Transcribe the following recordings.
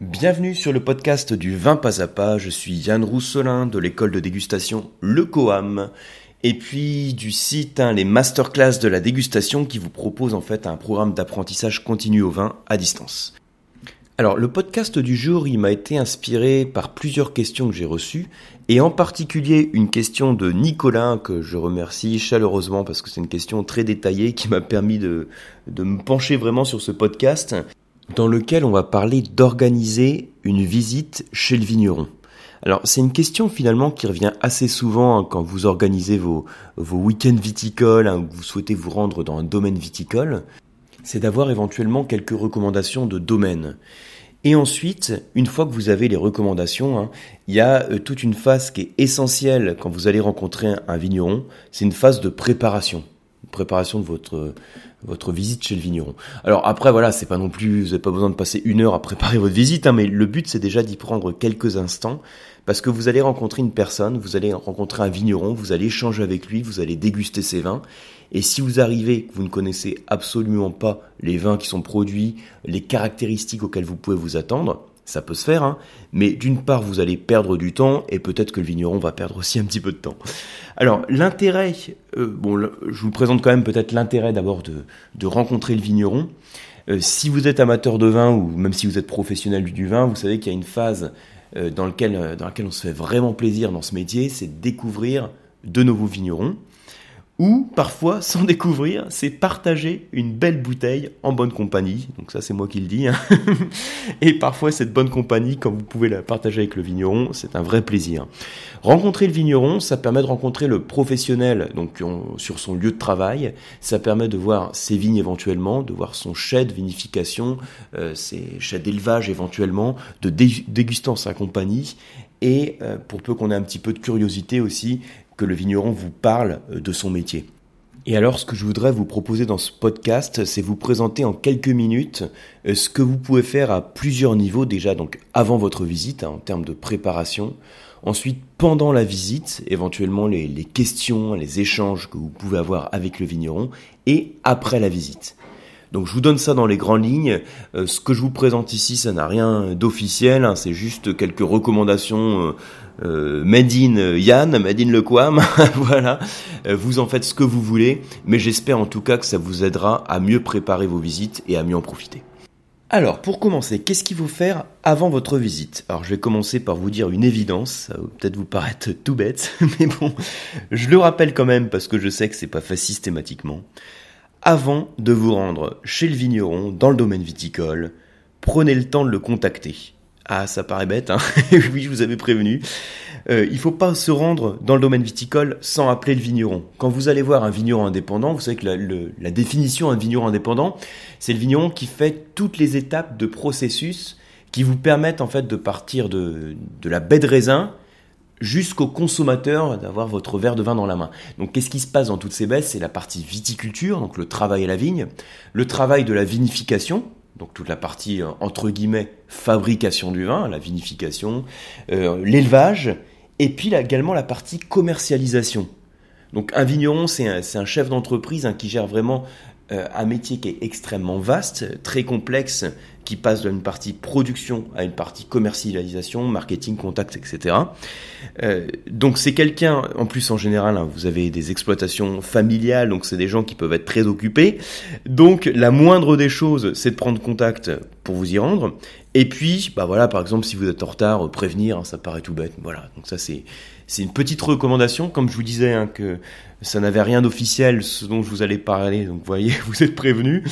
Bienvenue sur le podcast du vin pas à pas. Je suis Yann Rousselin de l'école de dégustation Le Coam et puis du site hein, les masterclass de la dégustation qui vous propose en fait un programme d'apprentissage continu au vin à distance. Alors le podcast du jour, il m'a été inspiré par plusieurs questions que j'ai reçues et en particulier une question de Nicolas que je remercie chaleureusement parce que c'est une question très détaillée qui m'a permis de, de me pencher vraiment sur ce podcast dans lequel on va parler d'organiser une visite chez le vigneron. Alors c'est une question finalement qui revient assez souvent hein, quand vous organisez vos, vos week-ends viticoles, hein, vous souhaitez vous rendre dans un domaine viticole, c'est d'avoir éventuellement quelques recommandations de domaine. Et ensuite, une fois que vous avez les recommandations, hein, il y a euh, toute une phase qui est essentielle quand vous allez rencontrer un vigneron, c'est une phase de préparation préparation de votre votre visite chez le vigneron. Alors après voilà, c'est pas non plus, vous n'avez pas besoin de passer une heure à préparer votre visite, hein, mais le but c'est déjà d'y prendre quelques instants parce que vous allez rencontrer une personne, vous allez rencontrer un vigneron, vous allez échanger avec lui, vous allez déguster ses vins. Et si vous arrivez, vous ne connaissez absolument pas les vins qui sont produits, les caractéristiques auxquelles vous pouvez vous attendre, ça peut se faire, hein, mais d'une part vous allez perdre du temps et peut-être que le vigneron va perdre aussi un petit peu de temps. Alors l'intérêt, euh, bon, je vous présente quand même peut-être l'intérêt d'abord de, de, rencontrer le vigneron. Euh, si vous êtes amateur de vin ou même si vous êtes professionnel du vin, vous savez qu'il y a une phase euh, dans, dans laquelle on se fait vraiment plaisir dans ce métier, c'est découvrir de nouveaux vignerons ou parfois, sans découvrir, c'est partager une belle bouteille en bonne compagnie. Donc ça, c'est moi qui le dis. Hein. Et parfois, cette bonne compagnie, quand vous pouvez la partager avec le vigneron, c'est un vrai plaisir. Rencontrer le vigneron, ça permet de rencontrer le professionnel, donc sur son lieu de travail. Ça permet de voir ses vignes éventuellement, de voir son chai de vinification, euh, ses chais d'élevage éventuellement, de déguster en sa compagnie et euh, pour peu qu'on ait un petit peu de curiosité aussi, le vigneron vous parle euh, de son métier. Et alors, ce que je voudrais vous proposer dans ce podcast, c'est vous présenter en quelques minutes euh, ce que vous pouvez faire à plusieurs niveaux déjà, donc avant votre visite, hein, en termes de préparation. Ensuite, pendant la visite, éventuellement les, questions, les échanges que vous pouvez avoir avec le vigneron. Et après la visite. Donc je vous donne ça dans les grandes lignes. Euh, ce que je vous présente ici, ça n'a rien d'officiel, hein, c'est juste quelques recommandations euh, euh made in Yann, made in Le Quam, voilà. Euh, vous en faites ce que vous voulez, mais j'espère en tout cas que ça vous aidera à mieux préparer vos visites et à mieux en profiter. Alors, pour commencer, qu'est-ce qu'il faut faire avant votre visite? Alors, je vais commencer par vous dire une évidence, ça va peut-être vous paraître tout bête, mais bon, je le rappelle quand même parce que je sais que c'est pas fait systématiquement. Avant de vous rendre chez le vigneron dans le domaine viticole, prenez le temps de le contacter. Ah, ça paraît bête, hein oui, je vous avais prévenu. Euh, il ne faut pas se rendre dans le domaine viticole sans appeler le vigneron. Quand vous allez voir un vigneron indépendant, vous savez que la, définition d'un vigneron indépendant, c'est le vigneron qui fait toutes les étapes de processus qui vous permettent en fait de partir de, de la baie de raisin jusqu'au consommateur d'avoir votre verre de vin dans la main. Donc qu'est-ce qui se passe dans toutes ces baisses? C'est la partie viticulture, donc le travail à la vigne, le travail de la vinification, donc toute la partie euh, entre guillemets fabrication du vin, la vinification, euh, l'élevage, et puis également la partie commercialisation. Donc un vigneron, c'est un, chef d'entreprise hein, qui gère vraiment euh, un métier qui est extrêmement vaste, très complexe, qui passe d'une partie production à une partie commercialisation, marketing, contact, etc. Euh, donc c'est quelqu'un, en plus en général, hein, vous avez des exploitations familiales, donc c'est des gens qui peuvent être très occupés. Donc la moindre des choses, c'est de prendre contact pour vous y rendre. Et puis, bah voilà, par exemple, si vous êtes en retard, prévenir, hein, ça paraît tout bête. Voilà, donc ça c'est c'est une petite recommandation, comme je vous disais, hein, que ça n'avait rien d'officiel, ce dont je vous allais parler. Donc, voyez, vous êtes prévenus.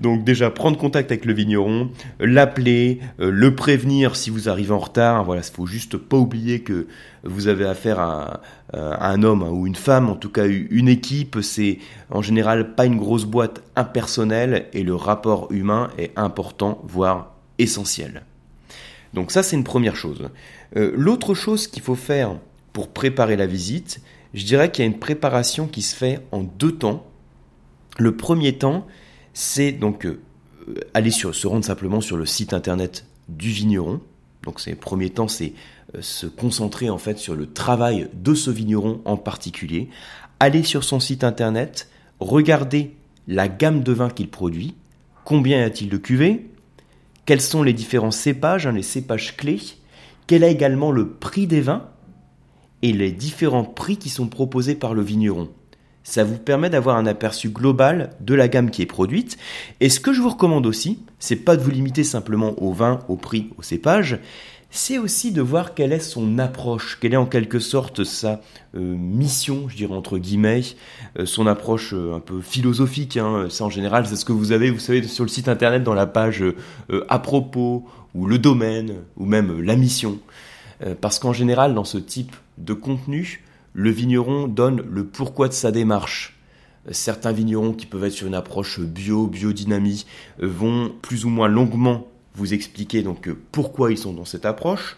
Donc, déjà, prendre contact avec le vigneron, l'appeler, euh, le prévenir si vous arrivez en retard. Voilà, il faut juste pas oublier que vous avez affaire à, un homme ou une femme, en tout cas une équipe. C'est en général pas une grosse boîte impersonnelle et le rapport humain est important, voire essentiel. Donc ça, c'est une première chose. Euh, l'autre chose qu'il faut faire pour préparer la visite, je dirais qu'il y a une préparation qui se fait en deux temps. Le premier temps, c'est donc euh, aller se rendre simplement sur le site internet du vigneron. Donc, c'est le premier temps, c'est euh, se concentrer en fait sur le travail de ce vigneron en particulier. Aller sur son site internet, regarder la gamme de vins qu'il produit, combien y a-t-il de cuvées, quels sont les différents cépages, hein, les cépages clés, quel est également le prix des vins? Et les différents prix qui sont proposés par le vigneron. Ça vous permet d'avoir un aperçu global de la gamme qui est produite. Et ce que je vous recommande aussi, c'est pas de vous limiter simplement au vin, au prix, au cépage, c'est aussi de voir quelle est son approche, quelle est en quelque sorte sa euh, mission, je dirais entre guillemets, euh, son approche euh, un peu philosophique. Hein. Ça en général, c'est ce que vous avez, vous savez, sur le site internet dans la page à propos ou le domaine ou même la mission. parce qu'en général, dans ce type de contenu, le vigneron donne le pourquoi de sa démarche. Certains vignerons qui peuvent être sur une approche bio, biodynamie, vont plus ou moins longuement vous expliquer donc euh, pourquoi ils sont dans cette approche.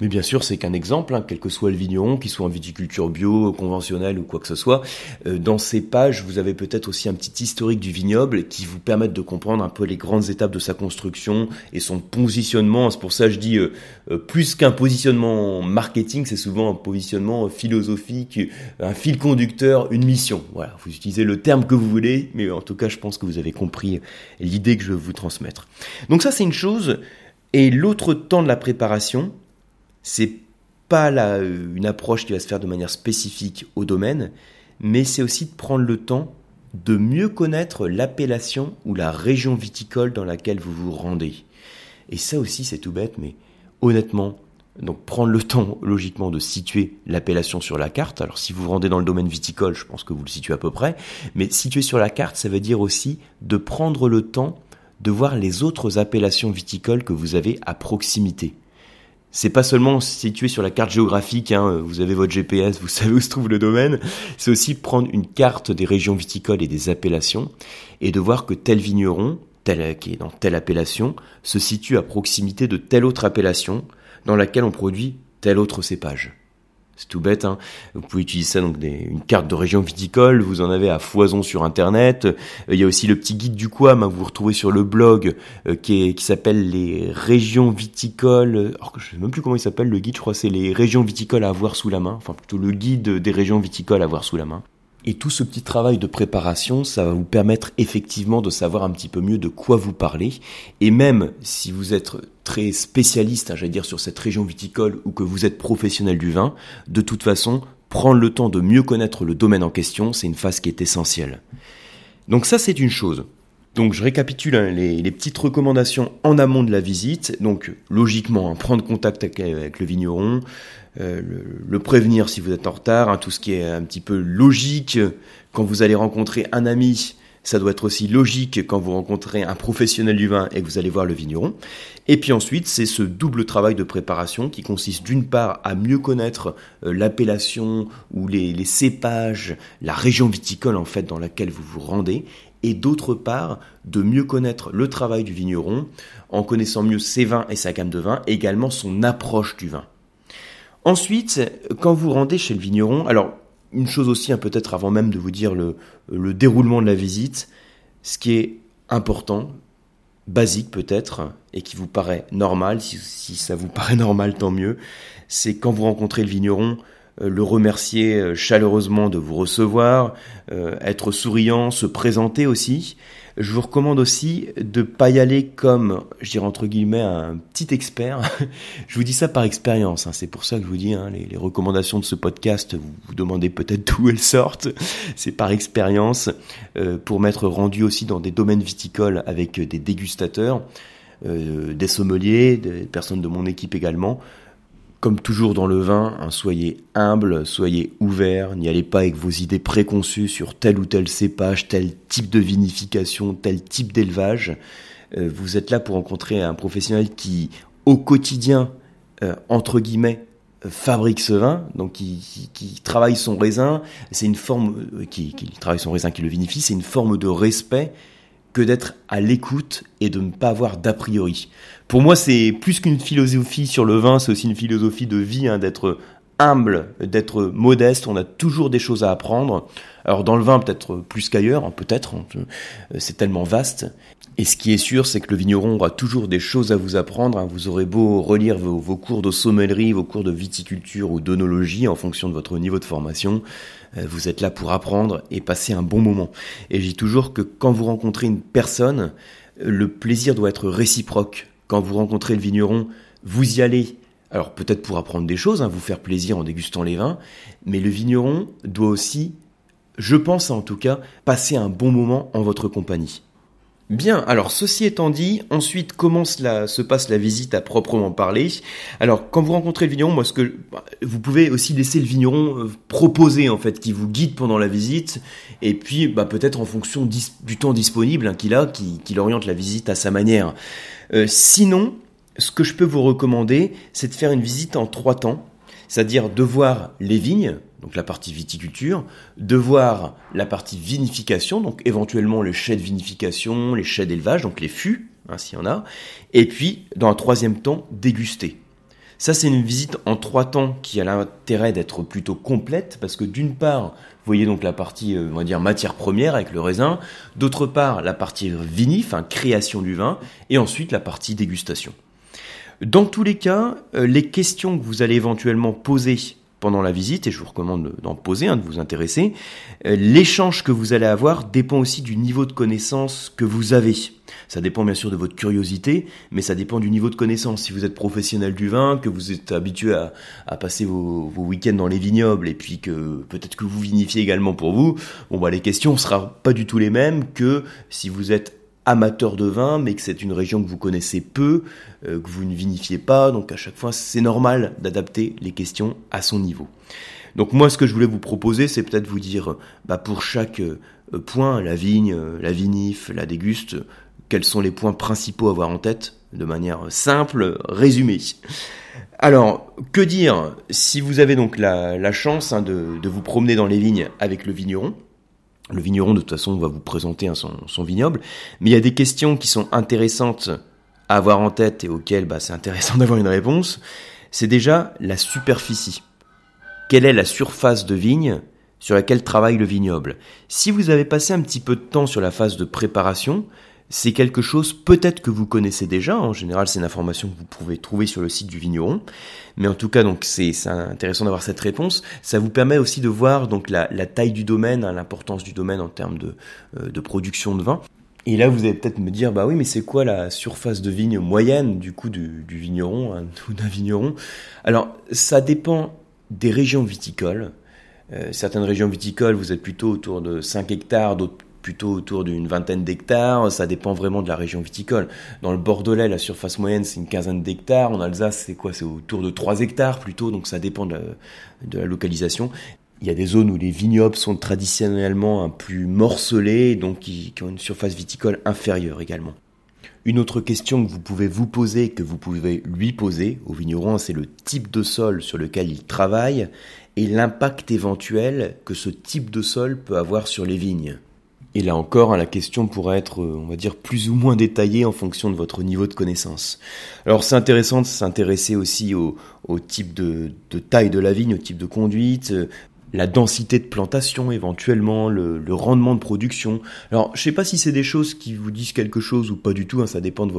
Mais bien sûr, c'est qu'un exemple, hein, quel que soit le vigneron, qu'il soit en viticulture bio, conventionnelle ou quoi que ce soit. Euh, dans ces pages, vous avez peut-être aussi un petit historique du vignoble qui vous permettent de comprendre un peu les grandes étapes de sa construction et son positionnement. C'est pour ça que je dis, euh, euh, plus qu'un positionnement marketing, c'est souvent un positionnement philosophique, un fil conducteur, une mission. Voilà, vous utilisez le terme que vous voulez, mais en tout cas, je pense que vous avez compris l'idée que je veux vous transmettre. Donc ça, c'est une chose. Et l'autre temps de la préparation, c'est pas une approche qui va se faire de manière spécifique au domaine, mais c'est aussi de prendre le temps de mieux connaître l'appellation ou la région viticole dans laquelle vous vous rendez. Et ça aussi, c'est tout bête, mais honnêtement, donc prendre le temps logiquement de situer l'appellation sur la carte. Alors si vous vous rendez dans le domaine viticole, je pense que vous le situez à peu près, mais situer sur la carte, ça veut dire aussi de prendre le temps de voir les autres appellations viticoles que vous avez à proximité c'est pas seulement situé sur la carte géographique, hein, vous avez votre GPS, vous savez où se trouve le domaine, c'est aussi prendre une carte des régions viticoles et des appellations et de voir que tel vigneron, tel qui est dans telle appellation, se situe à proximité de telle autre appellation dans laquelle on produit tel autre cépage. C'est tout bête, hein. Vous pouvez utiliser ça donc une carte de région viticole, vous en avez à foison sur internet. Euh, il y a aussi le petit guide du Quam hein, que vous retrouvez sur le blog euh, qui, s'appelle les régions viticoles. Alors que je sais même plus comment il s'appelle le guide, je crois que c'est les régions viticoles à avoir sous la main, enfin plutôt le guide des régions viticoles à avoir sous la main. Et tout ce petit travail de préparation, ça va vous permettre effectivement de savoir un petit peu mieux de quoi vous parlez. Et même si vous êtes très spécialiste, hein, j'allais dire, sur cette région viticole ou que vous êtes professionnel du vin, de toute façon, prendre le temps de mieux connaître le domaine en question, c'est une phase qui est essentielle. Donc ça, c'est une chose. Donc je récapitule hein, les, petites recommandations en amont de la visite. Donc logiquement, hein, prendre contact avec, le vigneron, euh, le, prévenir si vous êtes en retard, hein, tout ce qui est un petit peu logique. Quand vous allez rencontrer un ami, ça doit être aussi logique quand vous rencontrez un professionnel du vin et que vous allez voir le vigneron. Et puis ensuite, c'est ce double travail de préparation qui consiste d'une part à mieux connaître euh, l'appellation ou les, les cépages, la région viticole en fait dans laquelle vous vous rendez, et d'autre part de mieux connaître le travail du vigneron en connaissant mieux ses vins et sa gamme de vins, également son approche du vin. Ensuite, quand vous rendez chez le vigneron, alors une chose aussi, hein, peut-être avant même de vous dire le, déroulement de la visite, ce qui est important, basique peut-être, et qui vous paraît normal, si, ça vous paraît normal, tant mieux, c'est quand vous rencontrez le vigneron, le remercier euh, chaleureusement de vous recevoir, euh, être souriant, se présenter aussi. Je vous recommande aussi de pas y aller comme, je dirais entre guillemets, un petit expert. je vous dis ça par expérience. Hein. C'est pour ça que je vous dis, hein, les, recommandations de ce podcast, vous vous demandez peut-être d'où elles sortent. C'est par expérience pour m'être rendu aussi dans des domaines viticoles avec des dégustateurs, des sommeliers, des personnes de mon équipe également. Comme toujours dans le vin, hein, soyez humble, soyez ouvert, n'y allez pas avec vos idées préconçues sur tel ou tel cépage, tel type de vinification, tel type d'élevage. Euh, vous êtes là pour rencontrer un professionnel qui, au quotidien, euh, entre guillemets, fabrique ce vin, donc qui, travaille son raisin, c'est une forme, euh, qui travaille son raisin, qui le vinifie, c'est une forme de respect que d'être à l'écoute et de ne pas avoir d'a priori. Pour moi, c'est plus qu'une philosophie sur le vin, c'est aussi une philosophie de vie, hein, d'être humble, d'être modeste. On a toujours des choses à apprendre. Alors dans le vin, peut-être plus qu'ailleurs, hein, peut-être. Hein, euh, c'est tellement vaste. Et ce qui est sûr, c'est que le vigneron aura toujours des choses à vous apprendre. Vous aurez beau relire vos, vos, cours de sommellerie, vos cours de viticulture ou d'onologie en fonction de votre niveau de formation. Euh, vous êtes là pour apprendre et passer un bon moment. Et je dis toujours que quand vous rencontrez une personne, le plaisir doit être réciproque. quand vous rencontrez le vigneron, vous y allez, alors peut-être pour apprendre des choses, hein, vous faire plaisir en dégustant les vins, mais le vigneron doit aussi, je pense en tout cas, passer un bon moment en votre compagnie. Bien, alors ceci étant dit, ensuite comment se passe la visite à proprement parler? Alors quand vous rencontrez le vigneron, vous pouvez aussi laisser le vigneron euh, proposer en fait, qui vous guide pendant la visite, et puis bah, peut-être en fonction du temps disponible hein, qu'il a, qu'il oriente la visite à sa manière. Euh, sinon, ce que je peux vous recommander, c'est de faire une visite en trois temps, c'est-à-dire de voir les vignes, donc la partie viticulture, de voir la partie vinification, donc éventuellement les chais de vinification, les chais d'élevage, donc les fûts, hein, s'il y en a, et puis dans un troisième temps, déguster. Ça, c'est une visite en trois temps qui a l'intérêt d'être plutôt complète parce que d'une part, vous voyez donc la partie, euh, on va dire, matière première avec le raisin, d'autre part, la partie vinif, enfin, création du vin, et ensuite la partie dégustation. Dans tous les cas, euh, les questions que vous allez éventuellement poser pendant la visite, et je vous recommande d'en poser, de vous intéresser, euh, l'échange que vous allez avoir dépend aussi du niveau de connaissance que vous avez. Ça dépend bien sûr de votre curiosité, mais ça dépend du niveau de connaissance. Si vous êtes professionnel du vin, que vous êtes habitué à, passer vos, week-ends dans les vignobles, et puis que peut-être que vous vinifiez également pour vous, bon bah les questions ne seront pas du tout les mêmes que si vous êtes amateur de vin, mais que c'est une région que vous connaissez peu, euh, que vous ne vinifiez pas, donc à chaque fois c'est normal d'adapter les questions à son niveau. Donc moi ce que je voulais vous proposer, c'est peut-être vous dire, bah, pour chaque euh, point, la vigne, euh, la vinif, la déguste, quels sont les points principaux à avoir en tête, de manière simple, résumée. Alors, que dire? Si vous avez donc la, chance hein, de, de vous promener dans les vignes avec le vigneron le vigneron, de toute façon, va vous présenter son, vignoble. Mais il y a des questions qui sont intéressantes à avoir en tête et auxquelles bah, c'est intéressant d'avoir une réponse. C'est déjà la superficie. Quelle est la surface de vigne sur laquelle travaille le vignoble? Si vous avez passé un petit peu de temps sur la phase de préparation, c'est quelque chose peut-être que vous connaissez déjà. En général, c'est une information que vous pouvez trouver sur le site du vigneron. Mais en tout cas, donc c'est intéressant d'avoir cette réponse. Ça vous permet aussi de voir donc la, taille du domaine, hein, l'importance du domaine en termes de, euh, de production de vin. Et là, vous allez peut-être me dire, bah oui, mais c'est quoi la surface de vigne moyenne du coup du, vigneron hein, ou d'un vigneron? Alors, ça dépend des régions viticoles. Euh, certaines régions viticoles, vous êtes plutôt autour de 5 hectares, d'autres plutôt autour d'une vingtaine d'hectares. Ça dépend vraiment de la région viticole. Dans le Bordelais, la surface moyenne, c'est une quinzaine d'hectares. En Alsace, c'est quoi? C'est autour de 3 hectares plutôt, donc ça dépend de la, localisation. Il y a des zones où les vignobles sont traditionnellement un plus morcelés, donc qui, qui ont une surface viticole inférieure également. Une autre question que vous pouvez vous poser, que vous pouvez lui poser au vigneron, c'est le type de sol sur lequel il travaille et l'impact éventuel que ce type de sol peut avoir sur les vignes. Et là encore, hein, la question pourrait être, euh, on va dire, plus ou moins détaillée en fonction de votre niveau de connaissance. Alors c'est intéressant de s'intéresser aussi au, type de, taille de la vigne, au type de conduite, euh, la densité de plantation éventuellement, le, rendement de production. Alors je sais pas si c'est des choses qui vous disent quelque chose ou pas du tout, hein, ça dépend de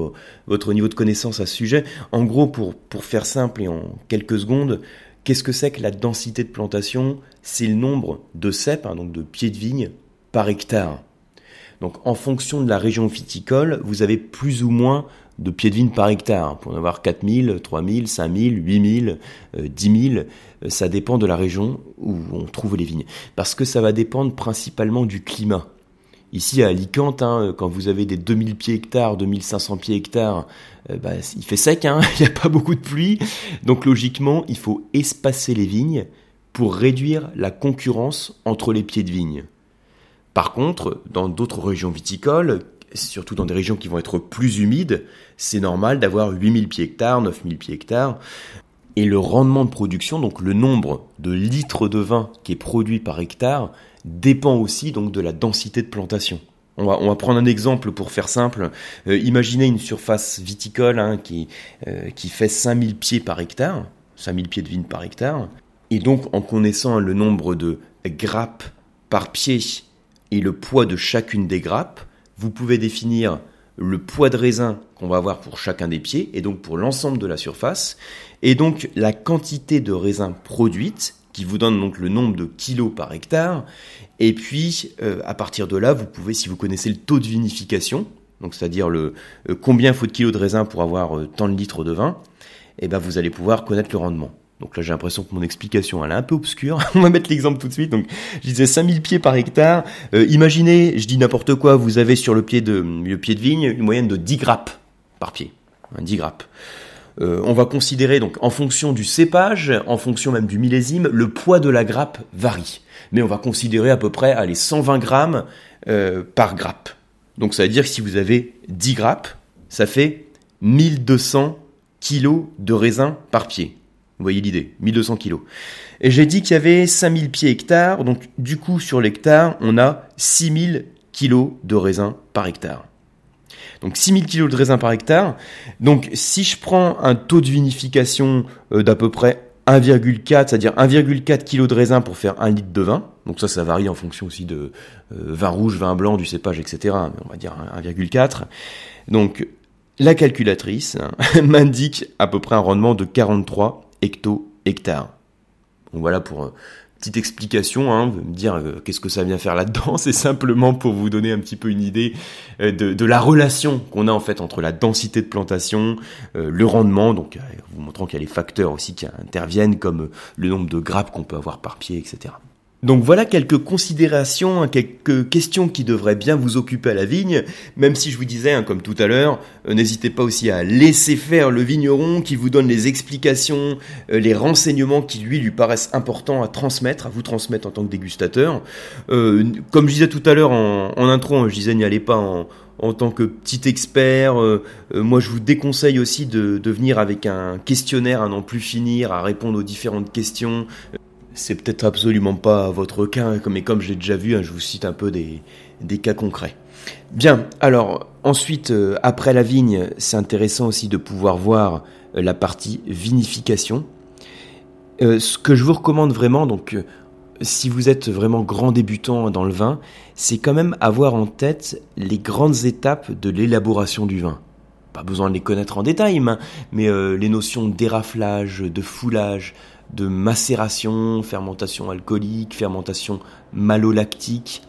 votre niveau de connaissance à ce sujet. En gros, pour, pour faire simple et en quelques secondes, qu'est-ce que c'est que la densité de plantation C'est le nombre de cèpes, hein, donc de pieds de vigne, par hectare. Donc en fonction de la région viticole, vous avez plus ou moins de pieds de vigne par hectare. Pour en avoir 4000, 3000, 5000, 8000, 10 000, ça dépend de la région où on trouve les vignes. Parce que ça va dépendre principalement du climat. Ici à Alicante, hein, quand vous avez des 2000 pieds hectares, 2500 pieds hectares, euh, bah, il fait sec, hein, il n'y a pas beaucoup de pluie. Donc logiquement, il faut espacer les vignes pour réduire la concurrence entre les pieds de vigne. Par contre, dans d'autres régions viticoles, surtout dans des régions qui vont être plus humides, c'est normal d'avoir 8000 pieds hectares, 9000 pieds hectares. Et le rendement de production, donc le nombre de litres de vin qui est produit par hectare, dépend aussi donc de la densité de plantation. On va, prendre un exemple pour faire simple. Euh, imaginez une surface viticole hein, qui, euh, qui fait 5000 pieds par hectare, 5000 pieds de vigne par hectare. Et donc en connaissant le nombre de grappes par pied et le poids de chacune des grappes, vous pouvez définir le poids de raisin qu'on va avoir pour chacun des pieds et donc pour l'ensemble de la surface. Et donc la quantité de raisin produite qui vous donne donc le nombre de kilos par hectare. Et puis euh, à partir de là vous pouvez si vous connaissez le taux de vinification donc c'est-à-dire le combien faut de kilos de raisin pour avoir tant de litres de vin, et eh ben vous allez pouvoir connaître le rendement. Donc là, j'ai l'impression que mon explication, elle est un peu obscure. On va mettre l'exemple tout de suite. Donc, je disais 5000 pieds par hectare. Euh, imaginez, je dis n'importe quoi, vous avez sur le pied de, le pied de vigne une moyenne de 10 grappes par pied. 10 grappes. Euh, on va considérer donc en fonction du cépage, en fonction même du millésime, le poids de la grappe varie. Mais on va considérer à peu près allez, 120 grammes euh, par grappe. Donc ça veut dire que si vous avez 10 grappes, ça fait 1200 kilos de raisin par pied. Vous voyez l'idée, 1200 kilos. Et j'ai dit qu'il y avait 5000 pieds hectares, donc du coup sur l'hectare, on a 6000 kilos de raisin par hectare. Donc 6000 kilos de raisin par hectare. Donc si je prends un taux de vinification euh, d'à peu près 1,4, c'est-à-dire 1,4 kg de raisin pour faire un litre de vin. Donc ça, ça varie en fonction aussi de euh, vin rouge, vin blanc, du cépage, etc. On va dire 1,4. Donc la calculatrice hein, m'indique à peu près un rendement de 43 hecto-hectares. Donc voilà pour euh, petite explication, hein, me dire euh, qu'est-ce que ça vient faire là-dedans. C'est simplement pour vous donner un petit peu une idée euh, de, la relation qu'on a en fait entre la densité de plantation, le rendement, donc vous montrant qu'il y a les facteurs aussi qui interviennent comme le nombre de grappes qu'on peut avoir par pied, etc. Donc voilà quelques considérations, hein, quelques questions qui devraient bien vous occuper à la vigne, même si je vous disais, hein, comme tout à l'heure, euh, n'hésitez pas aussi à laisser faire le vigneron qui vous donne les explications, euh, les renseignements qui lui lui paraissent importants à transmettre, à vous transmettre en tant que dégustateur. Euh, comme je disais tout à l'heure en, intro, hein, je disais n'y allez pas en, en tant que petit expert. moi, je vous déconseille aussi de, de, venir avec un questionnaire à n'en plus finir, à répondre aux différentes questions. C'est peut-être absolument pas votre cas, mais comme j'ai déjà vu, hein, je vous cite un peu des, cas concrets. Bien, alors ensuite, euh, après la vigne, c'est intéressant aussi de pouvoir voir euh, la partie vinification. Euh, ce que je vous recommande vraiment, donc si vous êtes vraiment grand débutant dans le vin, c'est quand même avoir en tête les grandes étapes de l'élaboration du vin. Pas besoin de les connaître en détail, mais les notions d'éraflage, de foulage, de macération, fermentation alcoolique, fermentation malolactique.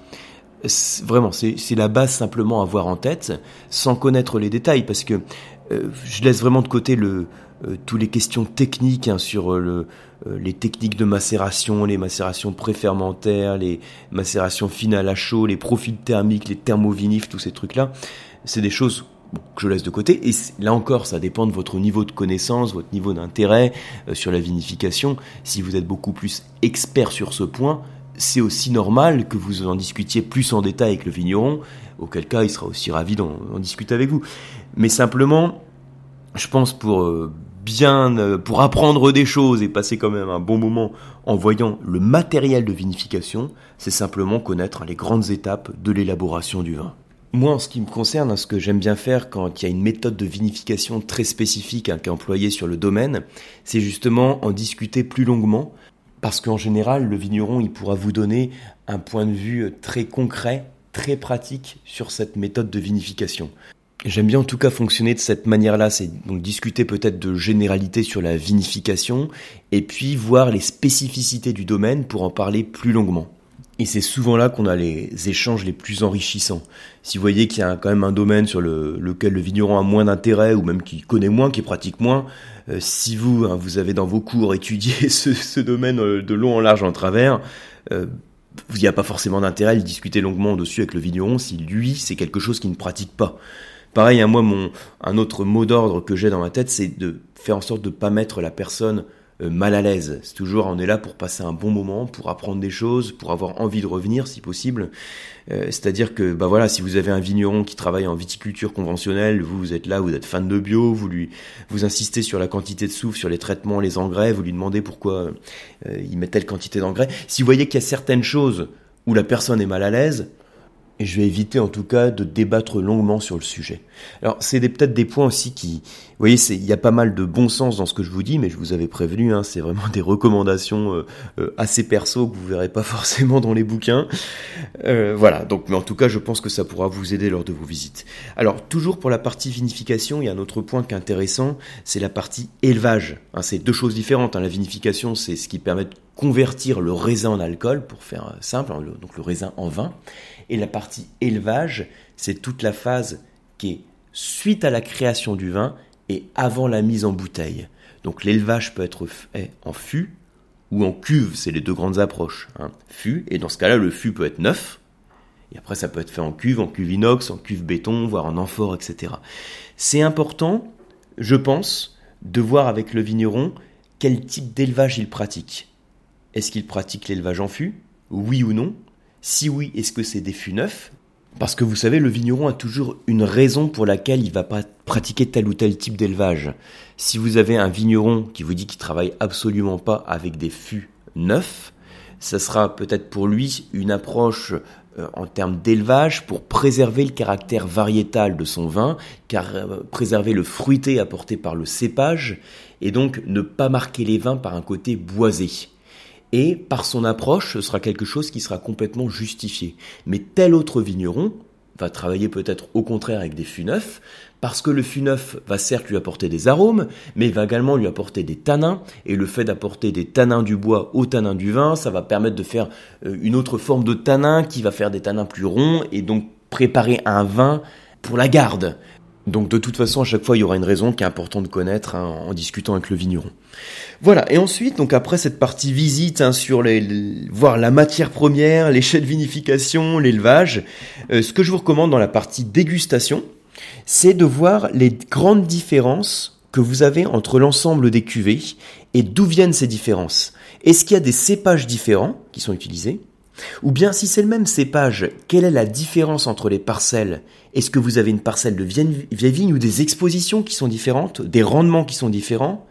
Vraiment, c'est la base simplement à avoir en tête, sans connaître les détails, parce que euh, je laisse vraiment de côté le, euh, toutes les questions techniques hein, sur euh, le, les techniques de macération, les macérations préfermentaires, les macérations finales à chaud, les profils thermiques, les thermovinifs, tous ces trucs-là. C'est des choses que je laisse de côté. Et là encore, ça dépend de votre niveau de connaissance, votre niveau d'intérêt euh, sur la vinification. Si vous êtes beaucoup plus expert sur ce point, c'est aussi normal que vous en discutiez plus en détail avec le vigneron, auquel cas il sera aussi ravi d'en discuter avec vous. Mais simplement, je pense pour euh, bien, euh, pour apprendre des choses et passer quand même un bon moment en voyant le matériel de vinification, c'est simplement connaître les grandes étapes de l'élaboration du vin. Moi, en ce qui me concerne, ce que j'aime bien faire quand il y a une méthode de vinification très spécifique hein, qui est employée sur le domaine, c'est justement en discuter plus longuement, parce qu'en général, le vigneron, il pourra vous donner un point de vue très concret, très pratique sur cette méthode de vinification. J'aime bien en tout cas fonctionner de cette manière-là, c'est donc discuter peut-être de généralité sur la vinification, et puis voir les spécificités du domaine pour en parler plus longuement. Et c'est souvent là qu'on a les échanges les plus enrichissants. Si vous voyez qu'il y a quand même un domaine sur lequel le vigneron a moins d'intérêt, ou même qui connaît moins, qui pratique moins, euh, si vous, hein, vous avez dans vos cours étudié ce, domaine euh, de long en large en travers, euh, il n'y a pas forcément d'intérêt à discuter longuement dessus avec le vigneron si lui, c'est quelque chose qu'il ne pratique pas. Pareil, hein, moi, mon, un autre mot d'ordre que j'ai dans ma tête, c'est de faire en sorte de ne pas mettre la personne mal à l'aise. C'est toujours, on est là pour passer un bon moment, pour apprendre des choses, pour avoir envie de revenir si possible. Euh, c'est-à-dire que, bah voilà, si vous avez un vigneron qui travaille en viticulture conventionnelle, vous, vous êtes là, vous êtes fan de bio, vous lui, vous insistez sur la quantité de soufre, sur les traitements, les engrais, vous lui demandez pourquoi euh, il met telle quantité d'engrais. Si vous voyez qu'il y a certaines choses où la personne est mal à l'aise, et je vais éviter en tout cas de débattre longuement sur le sujet. Alors c'est peut-être des points aussi qui, vous voyez, il y a pas mal de bon sens dans ce que je vous dis, mais je vous avais prévenu, hein, c'est vraiment des recommandations euh, euh, assez perso que vous verrez pas forcément dans les bouquins. Euh, voilà, donc mais en tout cas je pense que ça pourra vous aider lors de vos visites. Alors toujours pour la partie vinification, il y a un autre point qui est intéressant, c'est la partie élevage. Hein, c'est deux choses différentes. Hein. La vinification, c'est ce qui permet de convertir le raisin en alcool, pour faire simple, hein, donc le raisin en vin. Et la partie élevage, c'est toute la phase qui est suite à la création du vin et avant la mise en bouteille. Donc l'élevage peut être fait en fût ou en cuve, c'est les deux grandes approches. Hein. Fût, et dans ce cas-là, le fût peut être neuf, et après ça peut être fait en cuve, en cuve inox, en cuve béton, voire en amphore, etc. C'est important, je pense, de voir avec le vigneron quel type d'élevage il pratique. Est-ce qu'il pratique l'élevage en fût? Oui ou non? Si oui, est-ce que c'est des fûts neufs? Parce que vous savez, le vigneron a toujours une raison pour laquelle il va pas pratiquer tel ou tel type d'élevage. Si vous avez un vigneron qui vous dit qu'il travaille absolument pas avec des fûts neufs, ça sera peut-être pour lui une approche euh, en termes d'élevage pour préserver le caractère variétal de son vin, car euh, préserver le fruité apporté par le cépage, et donc ne pas marquer les vins par un côté boisé. Et par son approche, ce sera quelque chose qui sera complètement justifié. Mais tel autre vigneron va travailler peut-être au contraire avec des fûts neufs, parce que le fût neuf va certes lui apporter des arômes, mais va également lui apporter des tanins, et le fait d'apporter des tanins du bois aux tanins du vin, ça va permettre de faire euh, une autre forme de tanin qui va faire des tanins plus ronds, et donc préparer un vin pour la garde. Donc de toute façon, à chaque fois, il y aura une raison qui est importante de connaître hein, en discutant avec le vigneron. Voilà. Et ensuite, donc après cette partie visite hein, sur les, voir la matière première, l'échelle de vinification, l'élevage, euh, ce que je vous recommande dans la partie dégustation, c'est de voir les grandes différences que vous avez entre l'ensemble des cuvées et d'où viennent ces différences. Est-ce qu'il y a des cépages différents qui sont utilisés? Ou bien si c'est le même cépage, quelle est la différence entre les parcelles? Est-ce que vous avez une parcelle de vieille vigne ou des expositions qui sont différentes, des rendements qui sont différents?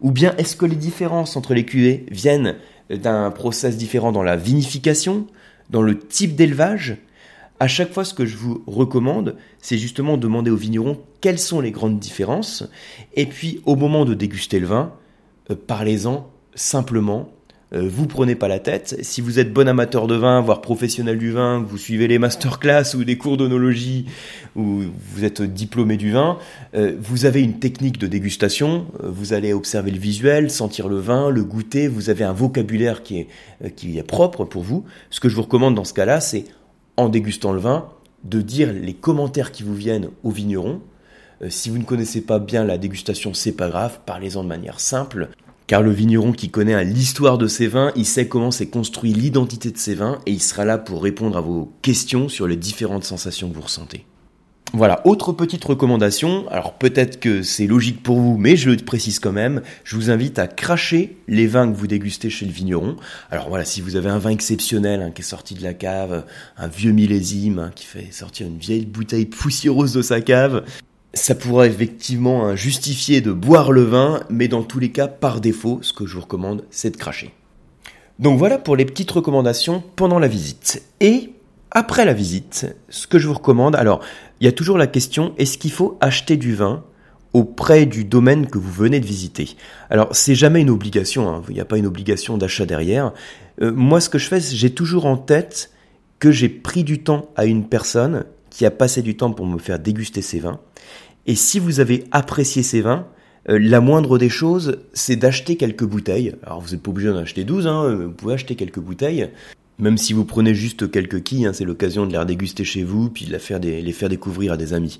Ou bien est-ce que les différences entre les cuvées viennent d'un process différent dans la vinification, dans le type d'élevage? À chaque fois, ce que je vous recommande, c'est justement demander aux vignerons quelles sont les grandes différences. Et puis, au moment de déguster le vin, euh, parlez-en simplement. Euh, vous prenez pas la tête. Si vous êtes bon amateur de vin, voire professionnel du vin, vous suivez les masterclass ou des cours d'onologie, ou vous êtes diplômé du vin, euh, vous avez une technique de dégustation. vous allez observer le visuel, sentir le vin, le goûter. Vous avez un vocabulaire qui est, qui est propre pour vous. Ce que je vous recommande dans ce cas-là, c'est en dégustant le vin, de dire les commentaires qui vous viennent au vigneron. Euh, si vous ne connaissez pas bien la dégustation, c'est pas grave, parlez-en de manière simple. Car le vigneron qui connaît l'histoire de ses vins, il sait comment s'est construit l'identité de ses vins et il sera là pour répondre à vos questions sur les différentes sensations que vous ressentez. Voilà, autre petite recommandation, alors peut-être que c'est logique pour vous, mais je le précise quand même, je vous invite à cracher les vins que vous dégustez chez le vigneron. Alors voilà, si vous avez un vin exceptionnel hein, qui est sorti de la cave, un vieux millésime hein, qui fait sortir une vieille bouteille poussiéreuse de sa cave, ça pourra effectivement hein, justifier de boire le vin, mais dans tous les cas, par défaut, ce que je vous recommande, c'est de cracher. Donc voilà pour les petites recommandations pendant la visite. Et après la visite, ce que je vous recommande, alors il y a toujours la question, est-ce qu'il faut acheter du vin auprès du domaine que vous venez de visiter? Alors c'est jamais une obligation, hein. il n'y a pas une obligation d'achat derrière. Euh, moi ce que je fais, j'ai toujours en tête que j'ai pris du temps à une personne qui a passé du temps pour me faire déguster ses vins. Et si vous avez apprécié ces vins, euh, la moindre des choses, c'est d'acheter quelques bouteilles. Alors vous n'êtes pas obligé d'en acheter 12, hein, vous pouvez acheter quelques bouteilles. Même si vous prenez juste quelques quilles, hein, c'est l'occasion de les redéguster chez vous, puis de les faire, découvrir à des amis.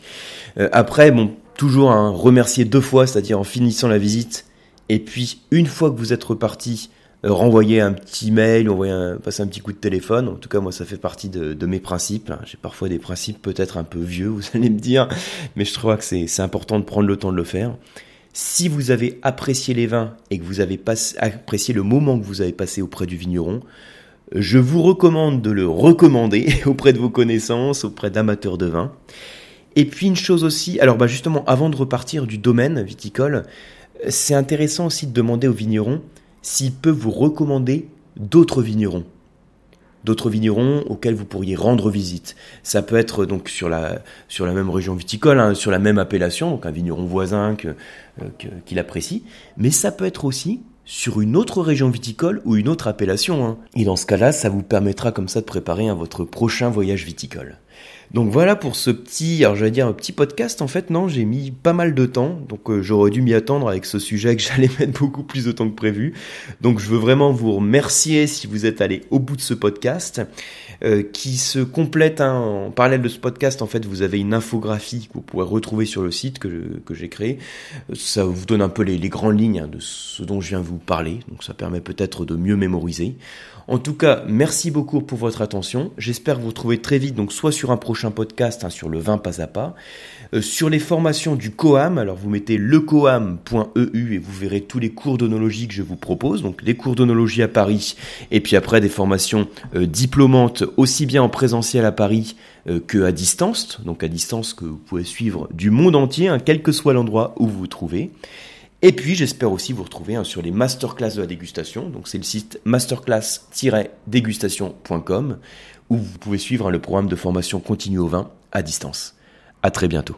Euh, après, bon, toujours hein, remercier deux fois, c'est-à-dire en finissant la visite, et puis une fois que vous êtes reparti, euh, renvoyer un petit mail, un, passer un petit coup de téléphone. En tout cas, moi, ça fait partie de, mes principes. J'ai parfois des principes peut-être un peu vieux, vous allez me dire, mais je trouve que c'est important de prendre le temps de le faire. Si vous avez apprécié les vins et que vous avez apprécié le moment que vous avez passé auprès du vigneron, je vous recommande de le recommander auprès de vos connaissances, auprès d'amateurs de vin. Et puis une chose aussi, alors bah justement, avant de repartir du domaine viticole, c'est intéressant aussi de demander aux vignerons s'ils peuvent vous recommander d'autres vignerons. D'autres vignerons auxquels vous pourriez rendre visite. Ça peut être donc sur la, sur la même région viticole, hein, sur la même appellation, donc un vigneron voisin que, euh, qu'il apprécie, mais ça peut être aussi sur une autre région viticole ou une autre appellation. Hein. Et dans ce cas-là, ça vous permettra comme ça de préparer votre prochain voyage viticole. Donc voilà pour ce petit, alors j'allais dire un petit podcast en fait, non, j'ai mis pas mal de temps, donc euh, j'aurais dû m'y attendre avec ce sujet que j'allais mettre beaucoup plus de temps que prévu. Donc je veux vraiment vous remercier si vous êtes allé au bout de ce podcast, euh, qui se complète hein, en parallèle de ce podcast. En fait, vous avez une infographie que vous pourrez retrouver sur le site que, que j'ai créé. Ça vous donne un peu les, les grandes lignes hein, de ce dont je viens vous parler, donc ça permet peut-être de mieux mémoriser. En tout cas, merci beaucoup pour votre attention. J'espère vous retrouver très vite, donc soit sur un prochain podcast hein, sur le 20 pas à pas, euh, sur les formations du COAM. Alors vous mettez lecoam.eu et vous verrez tous les cours d'onologie que je vous propose. Donc les cours d'onologie à Paris et puis après des formations euh, diplômantes aussi bien en présentiel à Paris euh, que à distance. Donc à distance que vous pouvez suivre du monde entier, hein, quel que soit l'endroit où vous vous trouvez. Et puis j'espère aussi vous retrouver hein, sur les masterclass de la dégustation. Donc c'est le site masterclass-dégustation.com où vous pouvez suivre hein, le programme de formation continue au vin à distance. À très bientôt.